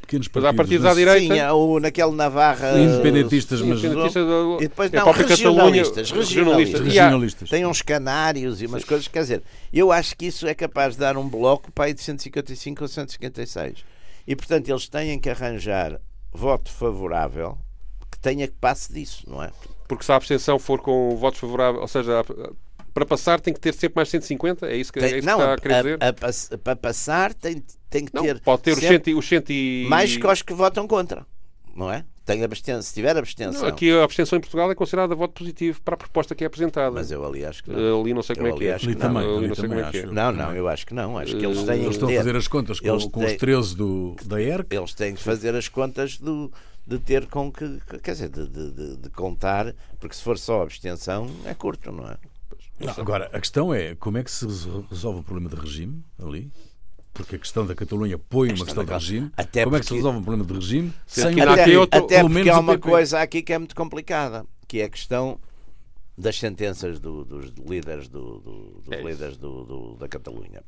pequenos partidos. Mas há partidos à direita. Sim, o, naquele Navarra. Independentistas, mas. Independentistas do, e depois, não, regionalistas, regionalistas. regionalistas. Tem uns canários e umas sim. coisas. Quer dizer, eu acho que isso é capaz de dar um bloco para aí de 155 ou 156. E, portanto, eles têm que arranjar voto favorável que tenha que passe disso, não é? Porque se a abstenção for com votos favoráveis, ou seja, para passar tem que ter sempre mais 150? É isso que, tem, é isso não, que está a querer dizer? A, a, para passar tem, tem que não, ter. Pode ter os cento, os cento e... Mais que os que votam contra, não é? Tem abstenção, se tiver abstenção. Não, aqui a abstenção em Portugal é considerada voto positivo para a proposta que é apresentada. Mas eu ali acho que não. Ali não sei como eu é que é. Ali também, ali ali não sei como é que é. Não, não, eu acho que não. Acho que eles têm eles estão ter, a fazer as contas com, com têm, os 13 do, da ERC. Eles têm que fazer as contas do, de ter com que, quer dizer, de, de, de, contar, porque se for só abstenção é curto, não é? Não, agora, a questão é como é que se resolve o problema de regime ali? Porque a questão da Catalunha põe uma questão de regime. Até como é que se resolve um problema de regime sem até, outro, até porque há uma coisa aqui que é muito complicada, que é a questão das sentenças do, dos líderes, do, do, dos é líderes da Catalunha.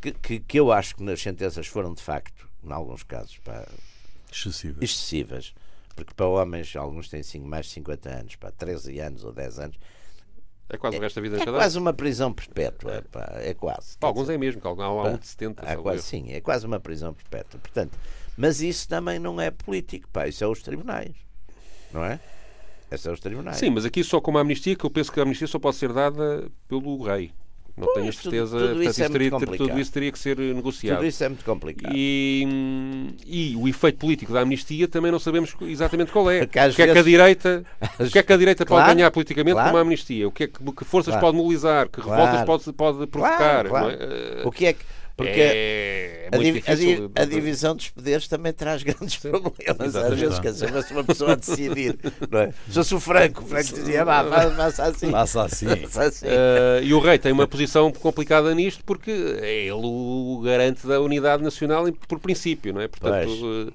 Que, que, que, eu acho que nas sentenças foram de facto, em alguns casos, pá, excessivas. excessivas. Porque para homens, alguns têm mais de 50 anos, para 13 anos ou 10 anos, é quase o resto da vida é, é quase uma prisão perpétua. É, pá, é quase. Para alguns é mesmo, que há um de 70. Há quase, sim, é quase uma prisão perpétua. Portanto, mas isso também não é político, pá, isso é os tribunais. Não é? Esses são os tribunais. Sim, mas aqui só com uma amnistia, que eu penso que a amnistia só pode ser dada pelo rei. Não pois, tenho a certeza. Tudo, tudo, isso é teria, tudo, isso teria que ser negociado. Tudo isso é muito complicado. E, e o efeito político da amnistia também não sabemos exatamente qual é. o que é que a direita, que é que a direita claro, pode ganhar politicamente claro. com uma amnistia? O que, é que, que forças claro. pode mobilizar? Que revoltas pode, pode provocar? É? O que é que porque é, é a, div difícil, a, divisão dos poderes também traz grandes Sim, problemas. Às vezes, quer dizer, se uma pessoa a decidir, não é? Se fosse o Franco, o Franco dizia, vá, faça assim. Faça assim. assim. Uh, e o rei tem uma posição complicada nisto porque é ele o garante da unidade nacional por princípio, não é? Portanto. Uh,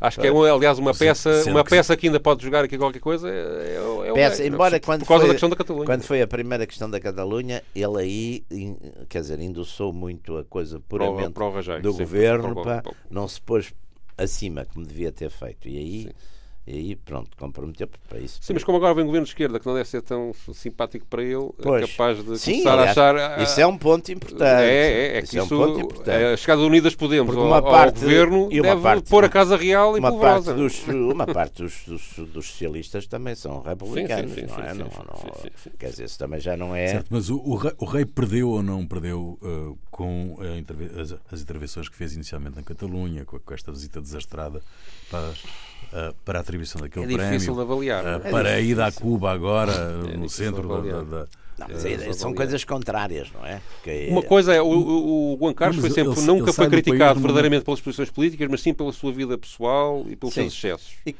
Acho que é, aliás, uma peça, uma peça que ainda pode jogar aqui qualquer coisa. É, é, é peça, embora quando por causa foi, da questão da Catalunha. Quando foi a primeira questão da Catalunha, ele aí, quer dizer, endossou muito a coisa puramente pro, pro do sim, governo, pro, pá, não se pôs acima como devia ter feito. E aí. Sim e aí, pronto, comprometeu para isso. Sim, mas como agora vem um governo de esquerda que não deve ser tão simpático para ele, é pois. é capaz de Sim, começar a achar. Ah, isso é um ponto importante. É, é, é que isso, é um ponto importante. É, a chegada de Unidas Podemos ao, parte, ao, governo e deve parte, pôr a Casa Real e uma parte dos Uma parte dos, dos, dos, socialistas também são republicanos, sim, sim, sim, não é? Não, não, quer dizer, isso também já não é. Certo, mas o, o, rei, o rei perdeu ou não perdeu uh, com as, as, intervenções que fez inicialmente na Catalunha, com, com esta visita desastrada para uh, para a atribuição daquele é prémio. É difícil de avaliar. Uh, é para a ida a Cuba agora, é no centro da, da não, é, são coisas contrárias, não é? Que... Uma coisa é, o, o, o Juan Carlos foi sempre, ele, nunca ele foi criticado verdadeiramente pelas posições políticas, mas sim pela sua vida pessoal e pelos Sim. seus excessos. E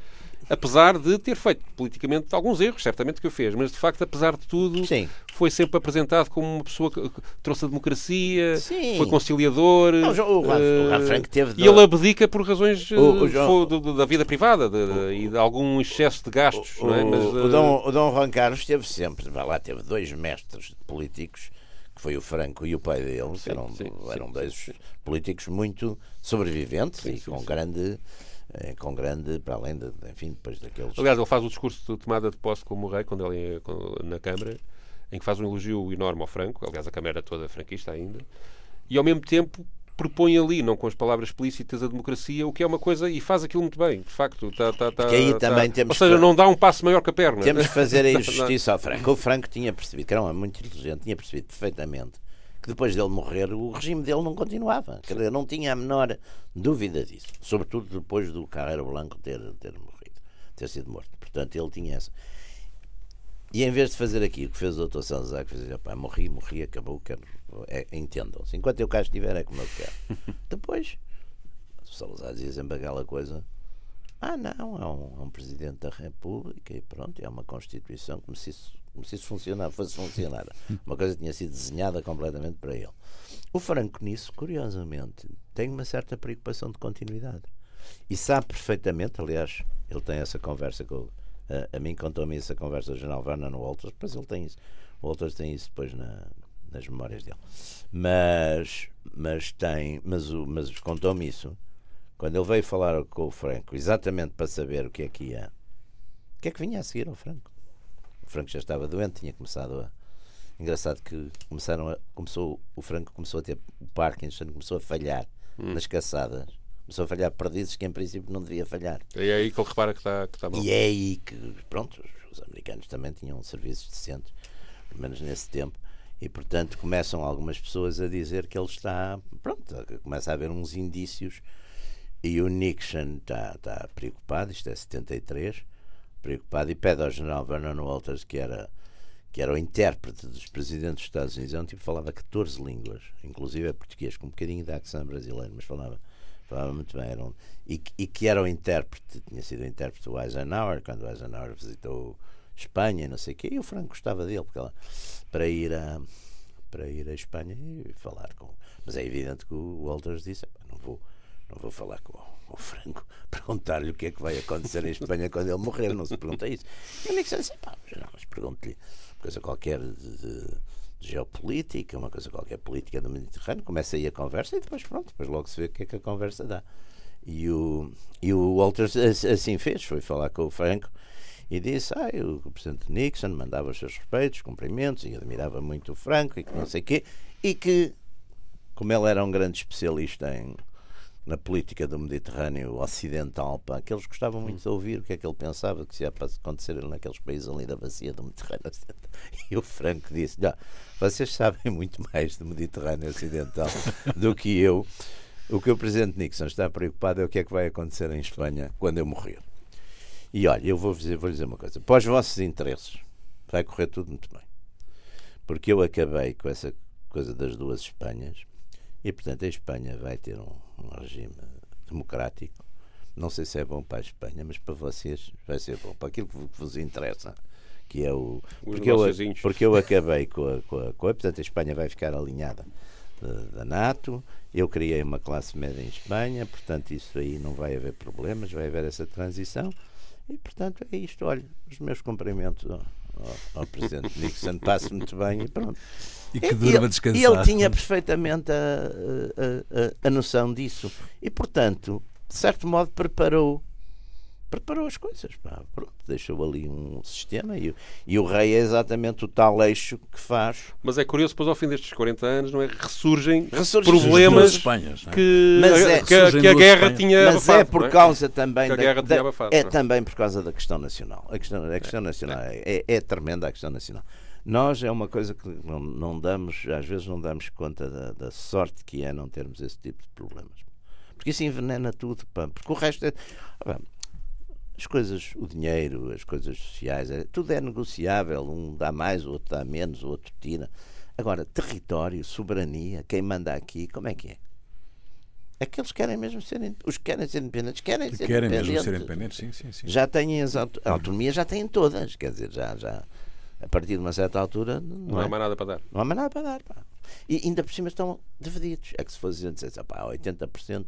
apesar de ter feito politicamente alguns erros, certamente que o fez, mas de facto, apesar de tudo, Sim. foi sempre apresentado como uma pessoa que trouxe a democracia, Sim. foi conciliador. Não, o, uh, o Frank teve. E ele abdica por razões o, João... de, de, da vida privada de, de, e de algum excesso de gastos. O, é? mas, uh... Dom, o Dom Juan Carlos teve sempre, vai lá, teve dois mestres políticos que foi o Franco e o pai dele, sim, eram, sim, eram sim, dois políticos muito sobreviventes e com grande com grande, para além de, enfim, depois daqueles. Aliás, ele faz o discurso de tomada de posse como rei, quando ele é na Câmara, em que faz um elogio enorme ao Franco, aliás, a Câmara toda franquista ainda, e ao mesmo tempo propõe ali, não com as palavras explícitas, a democracia, o que é uma coisa, e faz aquilo muito bem, de facto. Tá, tá, tá, aí tá, também temos ou seja, não dá um passo maior que a perna. Temos que fazer a justiça ao Franco. O Franco tinha percebido, que era um homem muito inteligente, tinha percebido perfeitamente que depois dele morrer o regime dele não continuava. Quer dizer, não tinha a menor dúvida disso. Sobretudo depois do Carreiro Blanco ter, ter morrido, ter sido morto. Portanto, ele tinha essa. E em vez de fazer aquilo que fez o Dr. Salazar, que fez, pá, morri, morri, acabou, quero, é, entendam-se. Enquanto eu cá estiver, é como eu quero. Depois, o Salazar dizia sempre aquela coisa: ah, não, é um, é um Presidente da República e pronto, é uma Constituição como se isso, como se isso funcionar, fosse funcionar. Uma coisa tinha sido desenhada completamente para ele. O Franco, nisso, curiosamente, tem uma certa preocupação de continuidade. E sabe perfeitamente, aliás, ele tem essa conversa com. A, a mim contou-me essa conversa do General Vernon Walters, depois ele tem isso. O Walters tem isso depois na, nas memórias dele. Mas, mas tem, mas, mas contou-me isso quando ele veio falar com o Franco, exatamente para saber o que é que ia, o que é que vinha a seguir ao Franco. O Franco já estava doente, tinha começado a. Engraçado que começaram a, começou, o Franco começou a ter o Parkinson, começou a falhar hum. nas caçadas. Começou a falhar perdizes que em princípio não devia falhar. E é aí que ele repara que está, que está mal. E é aí que, pronto, os americanos também tinham serviços decentes, pelo menos nesse tempo, e portanto começam algumas pessoas a dizer que ele está, pronto, começa a haver uns indícios e o Nixon está tá preocupado, isto é 73, preocupado, e pede ao general Vernon Walters, que era, que era o intérprete dos presidentes dos Estados Unidos, é um tipo que falava 14 línguas, inclusive é português, com um bocadinho de accent brasileiro, mas falava, falava muito bem. Um, e, e, que era o intérprete, tinha sido o intérprete do Eisenhower, quando o Eisenhower visitou Espanha não sei o quê, e o Franco gostava dele, porque ela, para ir a para ir à Espanha e falar com. Mas é evidente que o Walters disse: não vou falar com o Franco, perguntar-lhe o que é que vai acontecer em Espanha quando ele morrer, não se pergunta isso. E Nixon disse, pá, mas pergunto-lhe uma coisa qualquer de, de, de, geopolítica, uma coisa qualquer política do Mediterrâneo, começa aí a conversa e depois pronto, depois logo se vê o que é que a conversa dá. E o, e o Walters assim fez, foi falar com o Franco e disse, ah, o presidente Nixon mandava os seus respeitos, cumprimentos e admirava muito o Franco e que não sei o quê, e que, como ele era um grande especialista em na política do Mediterrâneo Ocidental, pá, que eles gostavam muito de ouvir o que é que ele pensava que se ia acontecer naqueles países ali da bacia do Mediterrâneo Ocidental. E o Franco disse: vocês sabem muito mais do Mediterrâneo Ocidental do que eu. O que o Presidente Nixon está preocupado é o que é que vai acontecer em Espanha quando eu morrer. E olha, eu vou dizer, vou dizer uma coisa: para os vossos interesses, vai correr tudo muito bem. Porque eu acabei com essa coisa das duas Espanhas e, portanto, a Espanha vai ter um, um regime democrático. Não sei se é bom para a Espanha, mas para vocês vai ser bom. Para aquilo que vos interessa, que é o. porque eu, porque eu acabei com a, com a, com a. Portanto, a Espanha vai ficar alinhada da NATO. Eu criei uma classe média em Espanha, portanto, isso aí não vai haver problemas, vai haver essa transição. E, portanto, é isto. Olha, os meus cumprimentos ao, ao, ao Presidente Nixon, passo muito bem e pronto. E que durma descansar. E ele tinha perfeitamente a, a, a, a noção disso. E, portanto, de certo modo, preparou preparou as coisas. Pá. Pronto, deixou ali um sistema e, e, o rei é exatamente o tal eixo que faz. Mas é curioso, depois ao fim destes 40 anos, não é? Ressurgem, Ressurgem problemas Espanhas, é? que, é, que, a, que a guerra Espanha. tinha Mas abafado, é por causa é? também da, da abafado, é, é também por causa da questão nacional. A questão, a questão nacional é, é, é tremenda a questão nacional. Nós é uma coisa que não, não damos, às vezes não damos conta da, da, sorte que é não termos esse tipo de problemas. Porque isso envenena tudo, pá, porque o resto é. Pá, as coisas, o dinheiro, as coisas sociais, é, tudo é negociável, um dá mais, o outro dá menos, o outro tira. Agora, território, soberania, quem manda aqui, como é que é? Aqueles que querem mesmo ser os que querem ser independentes querem ser querem independentes. mesmo ser independentes, sim, sim, sim. Já têm as aut a autonomia, já têm todas, quer dizer, já, já a partir de uma certa altura não, não é? há mais nada para dar. Não há mais nada para dar. Pá. E ainda por cima estão divididos. É que se fosse dizer, pá, 80%,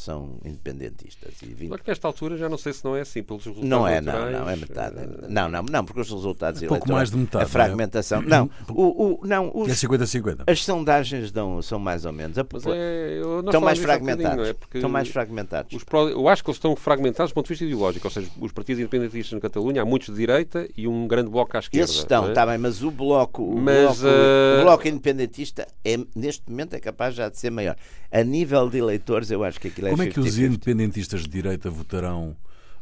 são independentistas. E 20... Claro que nesta altura já não sei se não é assim, pelos resultados Não é, não, não, é metade. Uh... Não, não, não, porque os resultados um pouco mais de metade. A é? fragmentação. Não, é? não, o, o, não os, é 50-50. As sondagens dão, são mais ou menos. A, é, estão mais fragmentados. Um é? Estão mais fragmentados. Os eu acho que eles estão fragmentados do ponto de vista ideológico, ou seja, os partidos independentistas na Catalunha, há muitos de direita e um grande bloco à esquerda. Esses estão, está bem, mas o bloco, o, mas, bloco, uh... o bloco independentista é, neste momento é capaz já de ser maior. A nível de eleitores, eu acho que aquilo é Como é que os independentistas de direita votarão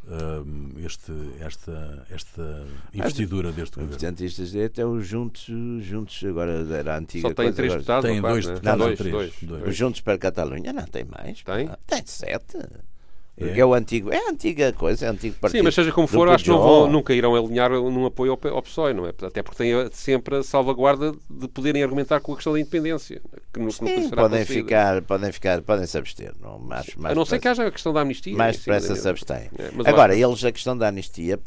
uh, este, esta, esta investidura deste governo? Os independentistas de direita é os juntos, juntos agora era a antiga Só tem três deputados? Tem dois deputados, não, três. Dois, dois. Juntos para a Catalunha, não, tem mais. Tem? Tem sete. É. é o antigo, é a antiga coisa, é o antigo partido. Sim, mas seja como for, acho que não vão, nunca irão alinhar num apoio ao, ao PSOE, não é? Até porque têm sempre a salvaguarda de poderem argumentar com a questão da independência. Que no, Sim, podem ficar, podem ficar, podem se abster. Não, mais, mais a não ser que haja a questão da anistia. Mais depressa se abstêm. É, Agora, eles, a questão da anistia,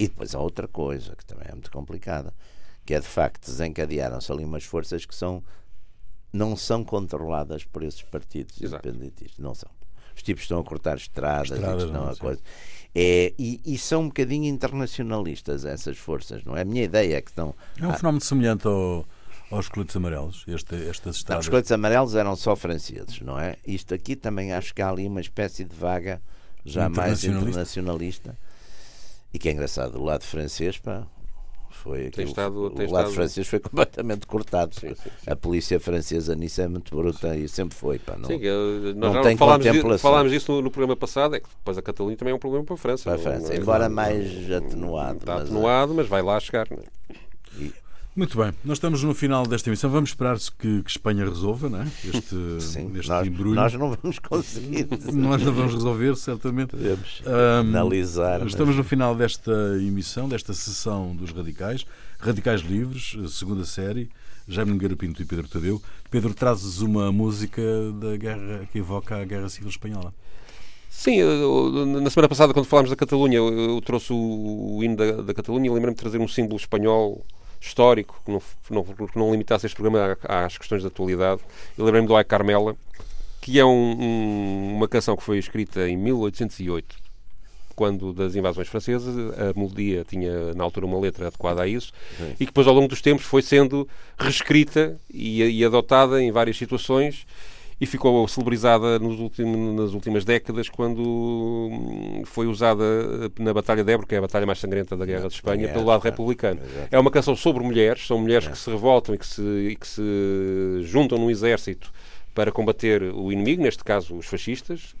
e depois há outra coisa que também é muito complicada, que é de facto desencadearam-se ali umas forças que são não são controladas por esses partidos Exato. independentistas. Não são os tipos estão a cortar estradas, estradas e estão a coisa. É, e, e, são um bocadinho internacionalistas essas forças, não é? A minha ideia é que estão. É um fenómeno semelhante ao, aos coletes amarelos, este, estas estradas. Não, os coletes amarelos eram só franceses, não é? Isto aqui também acho que há ali uma espécie de vaga já mais internacionalista. E que é engraçado, do lado francês, pá, foi tem estado, tem o lado estado... francês foi completamente cortado. Sim, sim, sim. A polícia francesa nisso é muito bruta e sempre foi. Pá, não, sim, nós não tem falámos, contemplação. falámos disso no, no, programa passado, é que depois a Catalunha também é um problema para a França. Para a França, é, embora mais atenuado. Está mas, atenuado, mas vai lá chegar. Não é? e, muito bem, nós estamos no final desta emissão. Vamos esperar que, que Espanha resolva não é? este, Sim, este nós, embrulho. Nós não vamos conseguir. nós não vamos resolver, certamente. Podemos um, analisar. Estamos mas... no final desta emissão, desta sessão dos Radicais. Radicais Livres, segunda série. Jaime Nogueira Pinto e Pedro Tadeu. Pedro, trazes uma música da guerra que evoca a Guerra Civil Espanhola. Sim, na semana passada, quando falámos da Catalunha, eu trouxe o hino da, da Catalunha e lembrei-me de trazer um símbolo espanhol histórico, que não, não, que não limitasse este programa às questões da atualidade. Eu lembrei-me do Ai Carmela, que é um, um, uma canção que foi escrita em 1808, quando das invasões francesas, a melodia tinha na altura uma letra adequada a isso, Sim. e que depois ao longo dos tempos foi sendo reescrita e, e adotada em várias situações e ficou celebrizada últimos, nas últimas décadas quando hum, foi usada na Batalha de Ebro, que é a batalha mais sangrenta da Guerra de Espanha, pelo lado republicano. É uma canção sobre mulheres, são mulheres que se revoltam e que se, e que se juntam num exército para combater o inimigo, neste caso os fascistas,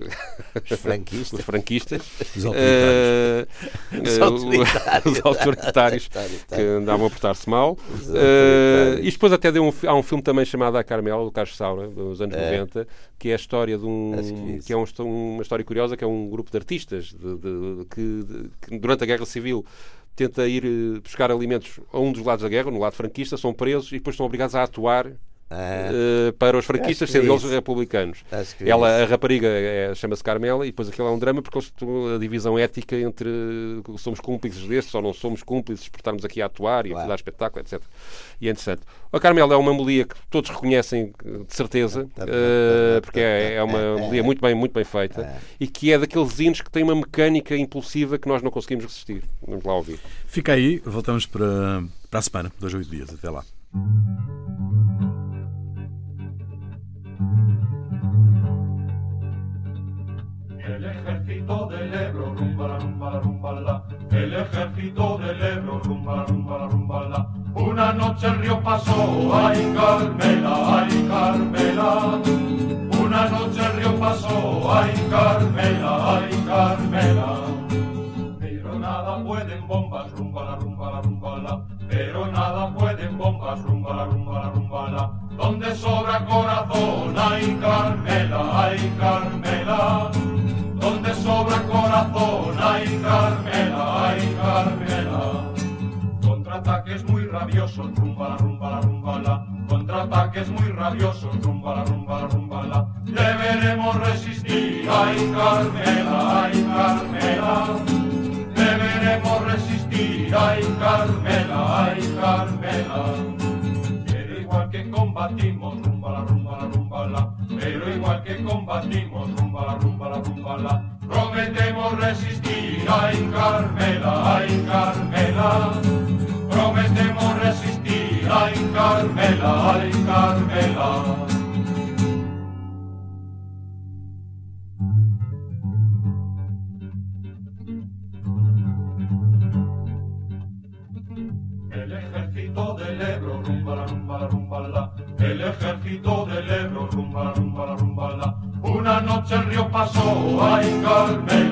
os franquistas, os, franquistas, os autoritários, uh, os, autoritários. os autoritários que andavam a portar-se mal. Uh, e depois até um, há um filme também chamado A Carmela, do Carlos Saura, dos anos é. 90, que é a história de um que, é um, uma história curiosa, que é um grupo de artistas de, de, que, de, que durante a Guerra Civil tenta ir buscar alimentos a um dos lados da guerra, no lado franquista, são presos e depois são obrigados a atuar Uh, para os franquistas, sendo eles republicanos. Ela, a rapariga é, chama-se Carmela e depois aquilo é um drama porque eles a divisão ética entre somos cúmplices destes ou não somos cúmplices por estarmos aqui a atuar e claro. a dar espetáculo, etc. E é interessante. A Carmela é uma melodia que todos reconhecem de certeza, uh, porque é, é uma melodia muito bem, muito bem feita é. e que é daqueles hinos que tem uma mecânica impulsiva que nós não conseguimos resistir. Vamos lá ouvir. Fica aí, voltamos para, para a semana, dois a oito dias. Até lá. El ejército del Ebro, rumba la rumba la rumba la. El ejército del Ebro, rumba la rumba la rumba la. Una noche el río pasó, ay Carmela, ay Carmela. Una noche el río pasó, ay Carmela, ay Carmela. Pero nada pueden bombas, rumba la rumba la rumba la. Pero nada pueden bombas, rumba la rumba la rumba la. Donde sobra corazón, ay Carmela, ay Carmela donde sobra corazón, ay Carmela, ay Carmela. Contraataques muy rabiosos, rumba la rumba la rumba la. Contraataques muy rabiosos, rumba la rumba la rumba la. Deberemos resistir, ay Carmela, ay Carmela. Deberemos resistir, ay Carmela, ay Carmela igual que combatimos, rumba la rumba la rumba la, pero igual que combatimos, rumba la rumba la rumba la, prometemos resistir, ay Carmela, ay Carmela, prometemos resistir, ay Carmela, ay Carmela. el ejército del Ebro, rumba, rumba, rumba, la. Una noche el río pasó a hincarme